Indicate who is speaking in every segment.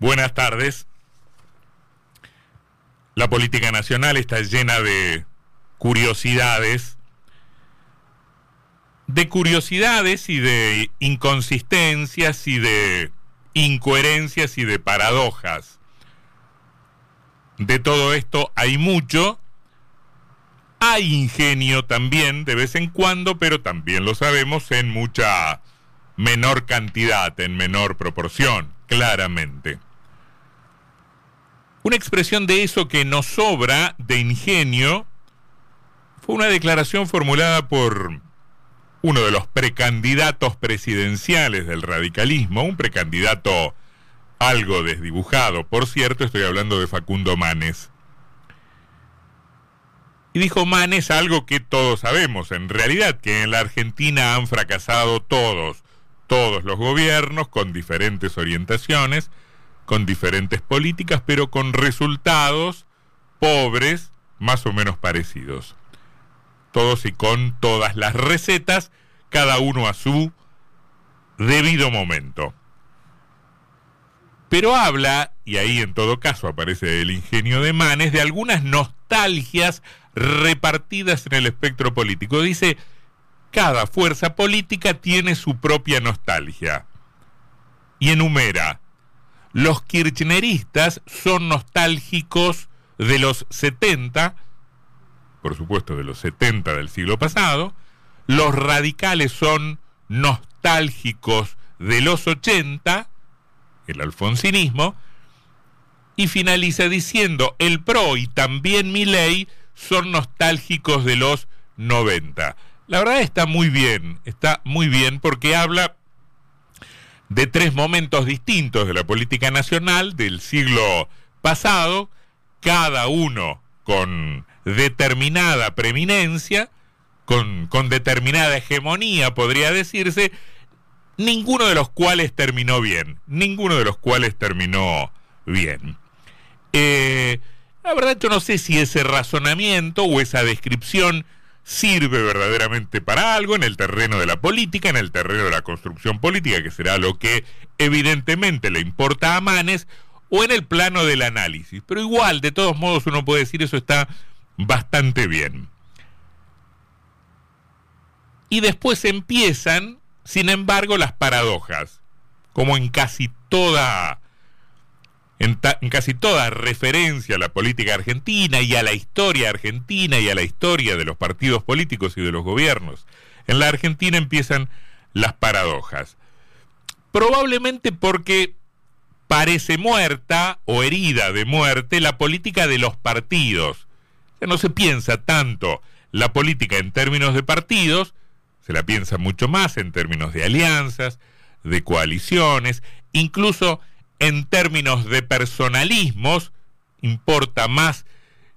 Speaker 1: Buenas tardes. La política nacional está llena de curiosidades, de curiosidades y de inconsistencias y de incoherencias y de paradojas. De todo esto hay mucho. Hay ingenio también de vez en cuando, pero también lo sabemos en mucha menor cantidad, en menor proporción, claramente. Una expresión de eso que nos sobra de ingenio fue una declaración formulada por uno de los precandidatos presidenciales del radicalismo, un precandidato algo desdibujado, por cierto, estoy hablando de Facundo Manes. Y dijo Manes algo que todos sabemos, en realidad, que en la Argentina han fracasado todos, todos los gobiernos con diferentes orientaciones, con diferentes políticas, pero con resultados pobres, más o menos parecidos. Todos y con todas las recetas, cada uno a su debido momento. Pero habla, y ahí en todo caso aparece el ingenio de Manes, de algunas nostalgias repartidas en el espectro político. Dice, cada fuerza política tiene su propia nostalgia. Y enumera los kirchneristas son nostálgicos de los 70, por supuesto de los 70 del siglo pasado, los radicales son nostálgicos de los 80, el alfonsinismo, y finaliza diciendo el PRO y también mi ley son nostálgicos de los 90. La verdad está muy bien, está muy bien porque habla de tres momentos distintos de la política nacional del siglo pasado, cada uno con determinada preeminencia, con, con, determinada hegemonía, podría decirse, ninguno de los cuales terminó bien, ninguno de los cuales terminó bien. Eh, la verdad yo no sé si ese razonamiento o esa descripción sirve verdaderamente para algo en el terreno de la política, en el terreno de la construcción política, que será lo que evidentemente le importa a Manes, o en el plano del análisis. Pero igual, de todos modos, uno puede decir eso está bastante bien. Y después empiezan, sin embargo, las paradojas, como en casi toda en, casi toda referencia a la política argentina y a la historia argentina y a la historia de los partidos políticos y de los gobiernos. En la Argentina empiezan las paradojas. Probablemente porque parece muerta o herida de muerte la política de los partidos. Ya no se piensa tanto la política en términos de partidos, se la piensa mucho más en términos de alianzas, de coaliciones, incluso en términos de personalismos, importa más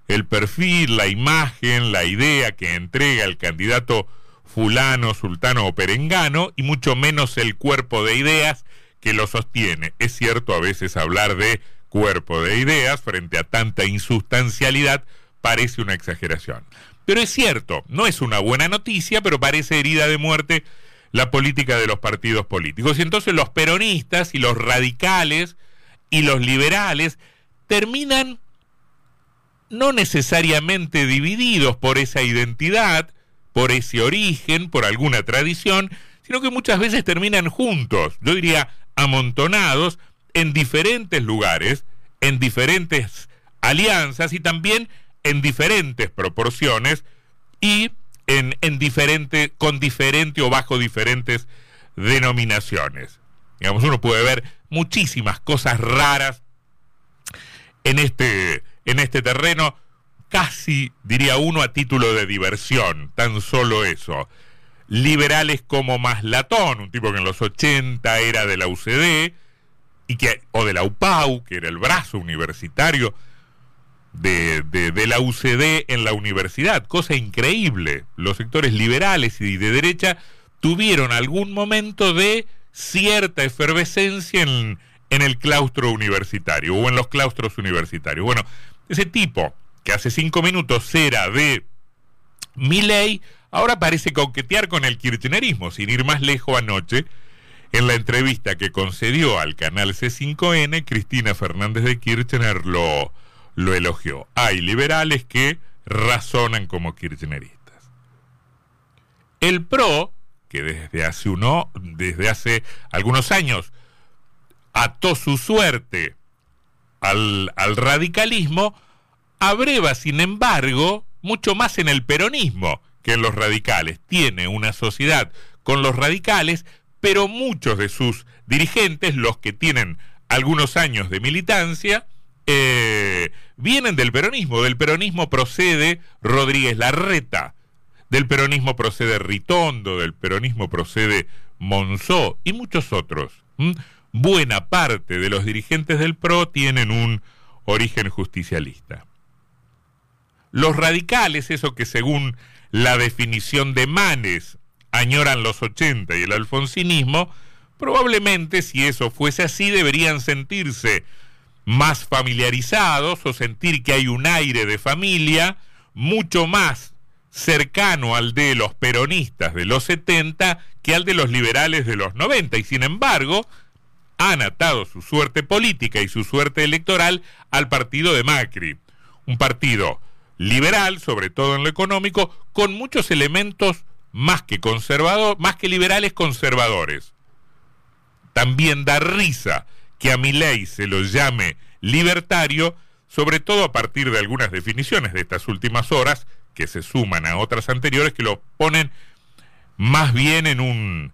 Speaker 1: el perfil, la imagen, la idea que entrega el candidato fulano, sultano o perengano, y mucho menos el cuerpo de ideas que lo sostiene. Es cierto a veces hablar de cuerpo de ideas frente a tanta insustancialidad parece una exageración. Pero es cierto, no es una buena noticia, pero parece herida de muerte la política de los partidos políticos. Y entonces los peronistas y los radicales y los liberales terminan no necesariamente divididos por esa identidad, por ese origen, por alguna tradición, sino que muchas veces terminan juntos, yo diría amontonados, en diferentes lugares, en diferentes alianzas y también en diferentes proporciones y en, en diferente, con diferente o bajo diferentes denominaciones. Digamos, uno puede ver muchísimas cosas raras en este, en este terreno, casi diría uno a título de diversión, tan solo eso. Liberales como Maslatón, un tipo que en los 80 era de la UCD, y que, o de la UPAU, que era el brazo universitario de, la UCD en la universidad, cosa increíble. Los sectores liberales y de derecha tuvieron algún momento de cierta efervescencia en, en el claustro universitario o en los claustros universitarios. Bueno, ese tipo que hace cinco minutos era de ley ahora parece coquetear con el kirchnerismo, sin ir más lejos anoche. En la entrevista que concedió al canal C5N, Cristina Fernández de Kirchner lo, lo elogió. Hay liberales que razonan como kirchneristas. El PRO, que desde hace, uno, desde hace algunos años ató su suerte al, al radicalismo, abreva, sin embargo, mucho más en el peronismo que en los radicales. Tiene una sociedad con los radicales, pero muchos de sus dirigentes, los que tienen algunos años de militancia, eh, vienen del peronismo. Del peronismo procede Rodríguez Larreta, del peronismo procede Ritondo, del peronismo procede Monzó y muchos otros. Buena parte de los dirigentes del PRO tienen un origen justicialista. Los radicales, eso que según la definición de Manes añoran los 80 y el alfonsinismo, probablemente si eso fuese así deberían sentirse más familiarizados o sentir que hay un aire de familia mucho más cercano al de los peronistas de los 70 que al de los liberales de los 90 y sin embargo han atado su suerte política y su suerte electoral al partido de Macri, un partido liberal, sobre todo en lo económico, con muchos elementos más que conservador, más que liberales conservadores. También da risa que a mi ley se lo llame libertario, sobre todo a partir de algunas definiciones de estas últimas horas, que se suman a otras anteriores, que lo ponen más bien en un,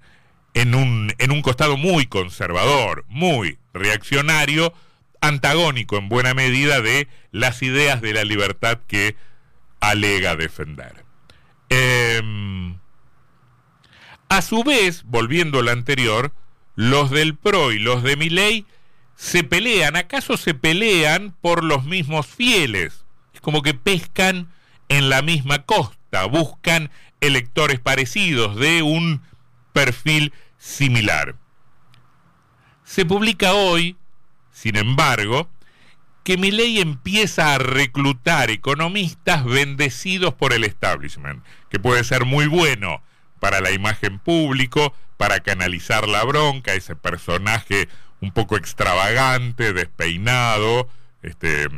Speaker 1: en un, en un costado muy conservador, muy reaccionario, antagónico en buena medida de las ideas de la libertad que alega defender. Em, a su vez, volviendo a lo anterior, los del PRO y los de Miley se pelean, acaso se pelean por los mismos fieles. Es como que pescan en la misma costa, buscan electores parecidos de un perfil similar. Se publica hoy, sin embargo, que Milei empieza a reclutar economistas bendecidos por el establishment, que puede ser muy bueno para la imagen público, para canalizar la bronca, ese personaje un poco extravagante, despeinado, este,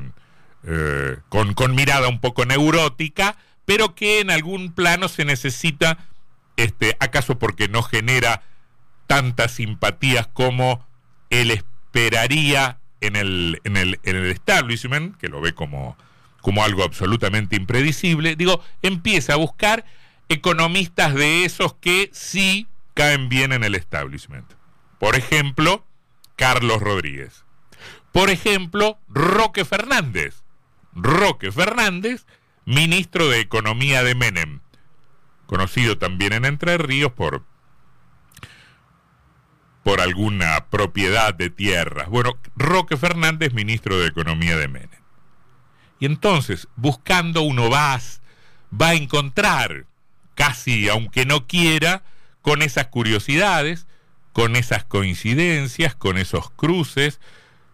Speaker 1: eh, con, con, mirada un poco neurótica, pero que en algún plano se necesita, este, acaso porque no genera tantas simpatías como él esperaría en el, en el, en el establishment, que lo ve como, como algo absolutamente impredecible, digo, empieza a buscar economistas de esos que sí caen bien en el establishment. Por ejemplo, Carlos Rodríguez. Por ejemplo, Roque Fernández. Roque Fernández, ministro de Economía de Menem, conocido también en Entre Ríos por, por alguna propiedad de tierras. Bueno, Roque Fernández, ministro de Economía de Menem. Y entonces, buscando uno va, va a encontrar, casi aunque no quiera, con esas curiosidades, con esas coincidencias, con esos cruces,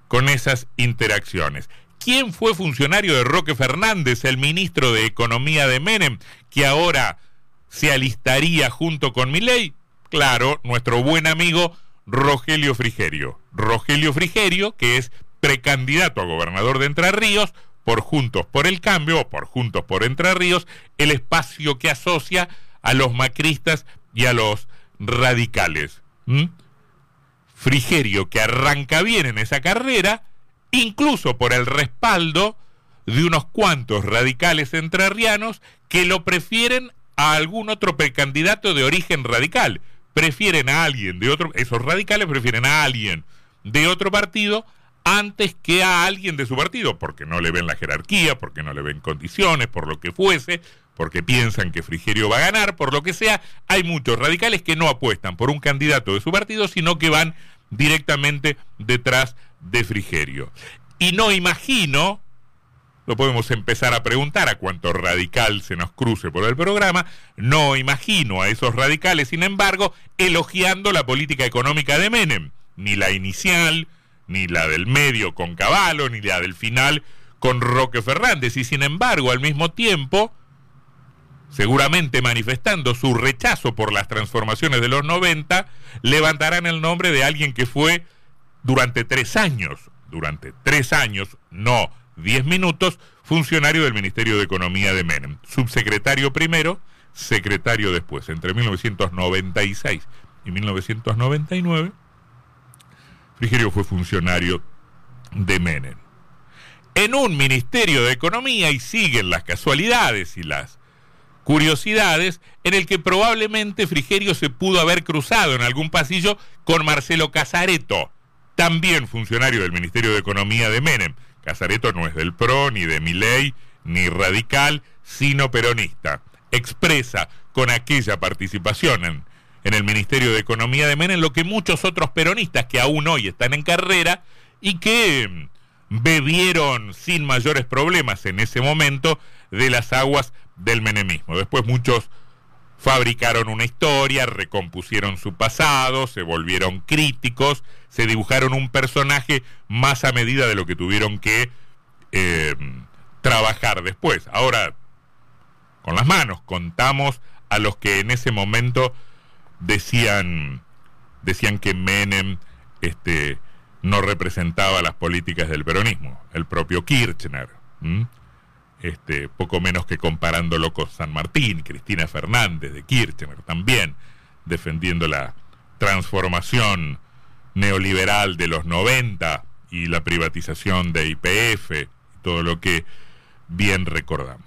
Speaker 1: con esas interacciones. ¿Quién fue funcionario de Roque Fernández, el ministro de Economía de Menem, que ahora se alistaría junto con Milei? Claro, nuestro buen amigo Rogelio Frigerio. Rogelio Frigerio, que es precandidato a gobernador de Entre Ríos, por Juntos por el Cambio, o por Juntos por Entre Ríos, el espacio que asocia a los macristas y a los radicales. ¿Mm? Frigerio, que arranca bien en esa carrera, incluso por el respaldo de unos cuantos radicales entrerrianos que lo prefieren a algún otro precandidato de origen radical. Prefieren a alguien de otro, esos radicales prefieren a alguien de otro partido antes que a alguien de su partido, porque no le ven la jerarquía, porque no le ven condiciones, por lo que fuese, porque piensan que Frigerio va a ganar, por lo que sea, hay muchos radicales que no apuestan por un candidato de su partido, sino que van directamente detrás de Frigerio. Y no imagino, lo podemos empezar a preguntar a cuánto radical se nos cruce por el programa, no imagino a esos radicales, sin embargo, elogiando la política económica de Menem, ni la inicial, ni la del medio con Caballo, ni la del final con Roque Fernández, y sin embargo, al mismo tiempo, seguramente manifestando su rechazo por las transformaciones de los 90, levantarán el nombre de alguien que fue durante tres años, durante tres años, no diez minutos, funcionario del Ministerio de Economía de Menem, subsecretario primero, secretario después, entre 1996 y 1999, Frigerio fue funcionario de Menem. En un Ministerio de Economía, y siguen las casualidades y las curiosidades, en el que probablemente Frigerio se pudo haber cruzado en algún pasillo con Marcelo Casareto, también funcionario del Ministerio de Economía de Menem. Casareto no es del PRO, ni de Miley, ni radical, sino peronista. Expresa con aquella participación en, en el Ministerio de Economía de Menem lo que muchos otros peronistas que aún hoy están en carrera y que mm, bebieron sin mayores problemas en ese momento de las aguas del menemismo. Después muchos fabricaron una historia, recompusieron su pasado, se volvieron críticos, se dibujaron un personaje más a medida de lo que tuvieron que eh, trabajar después. Ahora, con las manos, contamos a los que en ese momento decían, decían que Menem este, no representaba las políticas del peronismo, el propio Kirchner este, poco menos que comparándolo con San Martín, Cristina Fernández de Kirchner también, defendiendo la transformación neoliberal de los 90 y la privatización de IPF, todo lo que bien recordamos.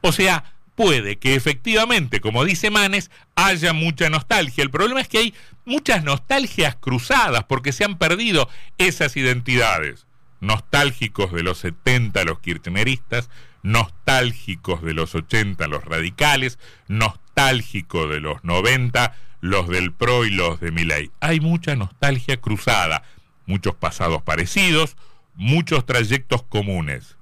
Speaker 1: O sea, puede que efectivamente, como dice Manes, haya mucha nostalgia. El problema es que hay muchas nostalgias cruzadas porque se han perdido esas identidades nostálgicos de los 70 los kirchneristas, nostálgicos de los 80 los radicales, nostálgicos de los 90 los del PRO y los de Milei. Hay mucha nostalgia cruzada, muchos pasados parecidos, muchos trayectos comunes.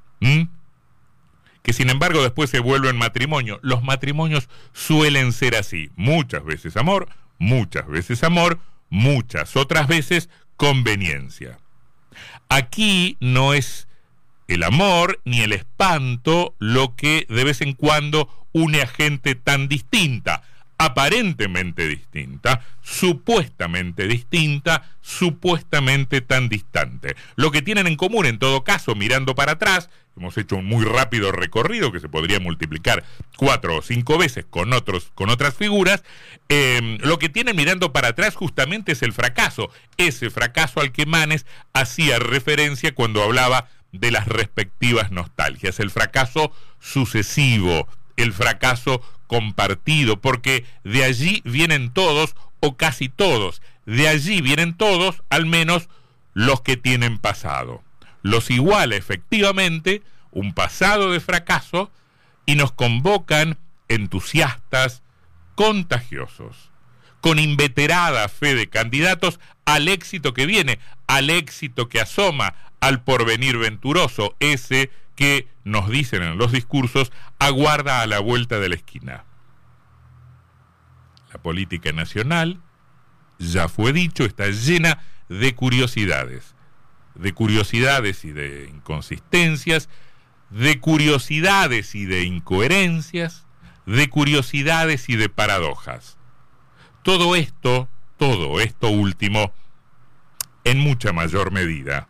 Speaker 1: Que sin embargo después se vuelven matrimonio. Los matrimonios suelen ser así, muchas veces amor, muchas veces amor, muchas otras veces conveniencia. Aquí no es el amor ni el espanto lo que de vez en cuando une a gente tan distinta, aparentemente distinta, supuestamente distinta, supuestamente tan distante. Lo que tienen en común, en todo caso, mirando para atrás, hemos hecho un muy rápido recorrido que se podría multiplicar cuatro o cinco veces con, otros, con otras figuras, em, lo que tienen mirando para atrás justamente es el fracaso, ese fracaso al que Manes hacía referencia cuando hablaba de las respectivas nostalgias, el fracaso sucesivo, el fracaso compartido, porque de allí vienen todos o casi todos, de allí vienen todos, al menos los que tienen pasado. Los iguala efectivamente un pasado de fracaso y nos convocan entusiastas, contagiosos, con inveterada fe de candidatos al éxito que viene, al éxito que asoma, al porvenir venturoso, ese que, nos dicen en los discursos, aguarda a la vuelta de la esquina. La política nacional, ya fue dicho, está llena de curiosidades, de curiosidades y de inconsistencias, de curiosidades y de incoherencias, de curiosidades y de paradojas. Todo esto, todo esto último, en mucha mayor medida,